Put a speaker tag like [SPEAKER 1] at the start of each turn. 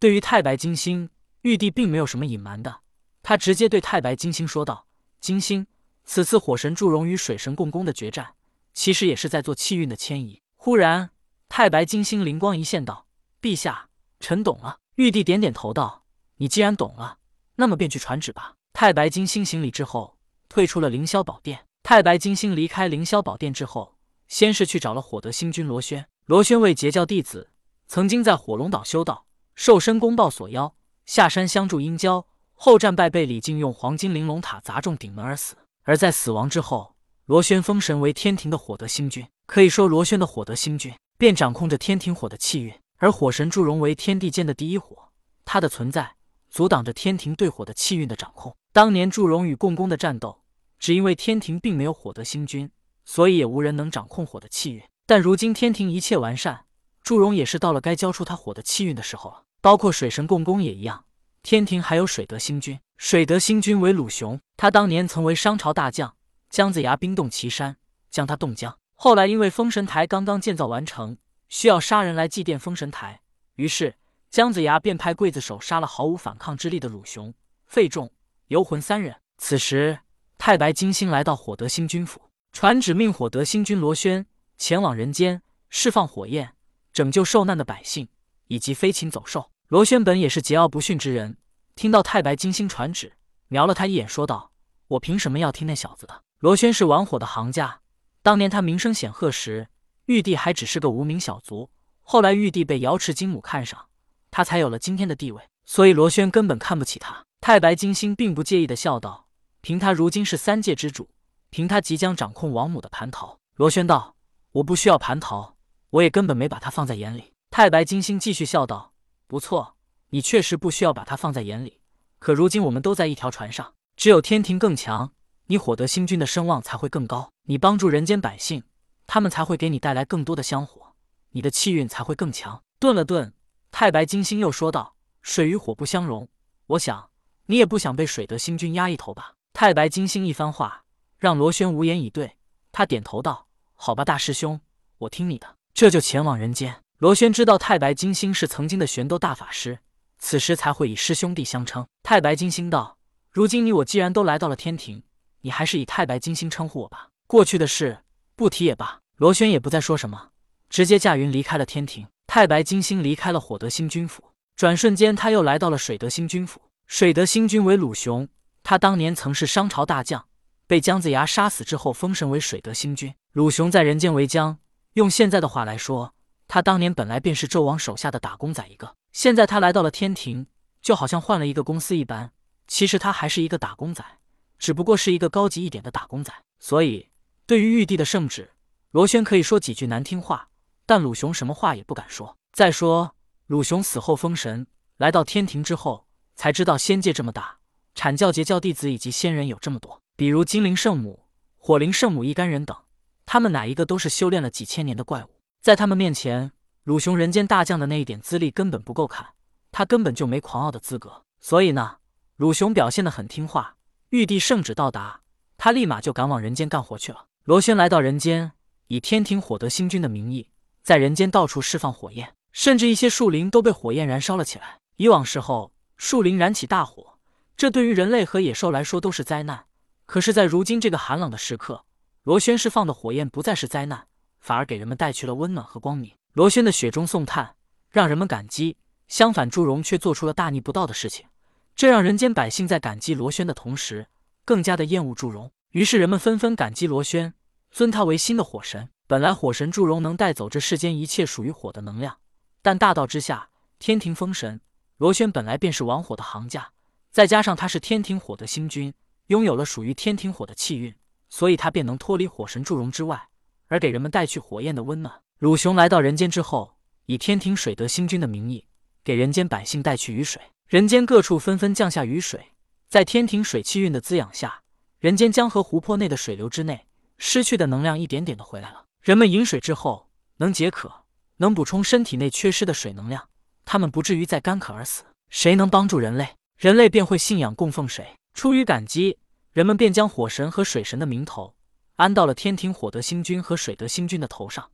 [SPEAKER 1] 对于太白金星，玉帝并没有什么隐瞒的，他直接对太白金星说道：“金星，此次火神祝融与水神共工的决战，其实也是在做气运的迁移。”忽然，太白金星灵光一现，道：“陛下，臣懂了。”玉帝点点头道：“你既然懂了，那么便去传旨吧。”太白金星行礼之后，退出了凌霄宝殿。太白金星离开凌霄宝殿之后，先是去找了火德星君罗轩。罗轩为截教弟子，曾经在火龙岛修道，受申公豹所邀，下山相助殷郊，后战败被李靖用黄金玲珑塔砸中顶门而死。而在死亡之后，罗轩封神为天庭的火德星君。可以说，罗轩的火德星君便掌控着天庭火的气运。而火神祝融为天地间的第一火，他的存在阻挡着天庭对火的气运的掌控。当年祝融与共工的战斗。只因为天庭并没有火德星君，所以也无人能掌控火的气运。但如今天庭一切完善，祝融也是到了该交出他火的气运的时候了。包括水神共工也一样，天庭还有水德星君。水德星君为鲁雄，他当年曾为商朝大将，姜子牙冰冻岐山，将他冻僵。后来因为封神台刚刚建造完成，需要杀人来祭奠封神台，于是姜子牙便派刽子手杀了毫无反抗之力的鲁雄、费仲、游魂三人。此时。太白金星来到火德星君府，传旨命火德星君罗轩前往人间释放火焰，拯救受难的百姓以及飞禽走兽。罗轩本也是桀骜不驯之人，听到太白金星传旨，瞄了他一眼，说道：“我凭什么要听那小子的？”罗轩是玩火的行家，当年他名声显赫时，玉帝还只是个无名小卒。后来玉帝被瑶池金母看上，他才有了今天的地位，所以罗轩根本看不起他。太白金星并不介意的笑道。凭他如今是三界之主，凭他即将掌控王母的蟠桃，罗轩道：“我不需要蟠桃，我也根本没把他放在眼里。”太白金星继续笑道：“不错，你确实不需要把他放在眼里。可如今我们都在一条船上，只有天庭更强，你火德星君的声望才会更高。你帮助人间百姓，他们才会给你带来更多的香火，你的气运才会更强。”顿了顿，太白金星又说道：“水与火不相容，我想你也不想被水德星君压一头吧？”太白金星一番话，让罗轩无言以对。他点头道：“好吧，大师兄，我听你的。”这就前往人间。罗轩知道太白金星是曾经的玄斗大法师，此时才会以师兄弟相称。太白金星道：“如今你我既然都来到了天庭，你还是以太白金星称呼我吧。过去的事不提也罢。”罗轩也不再说什么，直接驾云离开了天庭。太白金星离开了火德星君府，转瞬间他又来到了水德星君府。水德星君为鲁雄。他当年曾是商朝大将，被姜子牙杀死之后封神为水德星君。鲁雄在人间为将，用现在的话来说，他当年本来便是纣王手下的打工仔一个。现在他来到了天庭，就好像换了一个公司一般。其实他还是一个打工仔，只不过是一个高级一点的打工仔。所以，对于玉帝的圣旨，罗轩可以说几句难听话，但鲁雄什么话也不敢说。再说，鲁雄死后封神，来到天庭之后，才知道仙界这么大。阐教截教弟子以及仙人有这么多，比如金灵圣母、火灵圣母一干人等，他们哪一个都是修炼了几千年的怪物，在他们面前，鲁雄人间大将的那一点资历根本不够看，他根本就没狂傲的资格。所以呢，鲁雄表现的很听话。玉帝圣旨到达，他立马就赶往人间干活去了。罗轩来到人间，以天庭火德星君的名义，在人间到处释放火焰，甚至一些树林都被火焰燃烧了起来。以往时候，树林燃起大火。这对于人类和野兽来说都是灾难，可是，在如今这个寒冷的时刻，罗轩释放的火焰不再是灾难，反而给人们带去了温暖和光明。罗轩的雪中送炭，让人们感激；相反，祝融却做出了大逆不道的事情，这让人间百姓在感激罗轩的同时，更加的厌恶祝融。于是，人们纷纷感激罗轩，尊他为新的火神。本来，火神祝融能带走这世间一切属于火的能量，但大道之下，天庭封神，罗轩本来便是玩火的行家。再加上他是天庭火的星君，拥有了属于天庭火的气运，所以他便能脱离火神祝融之外，而给人们带去火焰的温暖。鲁雄来到人间之后，以天庭水德星君的名义，给人间百姓带去雨水，人间各处纷纷降下雨水。在天庭水气运的滋养下，人间江河湖泊内的水流之内，失去的能量一点点的回来了。人们饮水之后能解渴，能补充身体内缺失的水能量，他们不至于再干渴而死。谁能帮助人类？人类便会信仰供奉谁。出于感激，人们便将火神和水神的名头安到了天庭火德星君和水德星君的头上。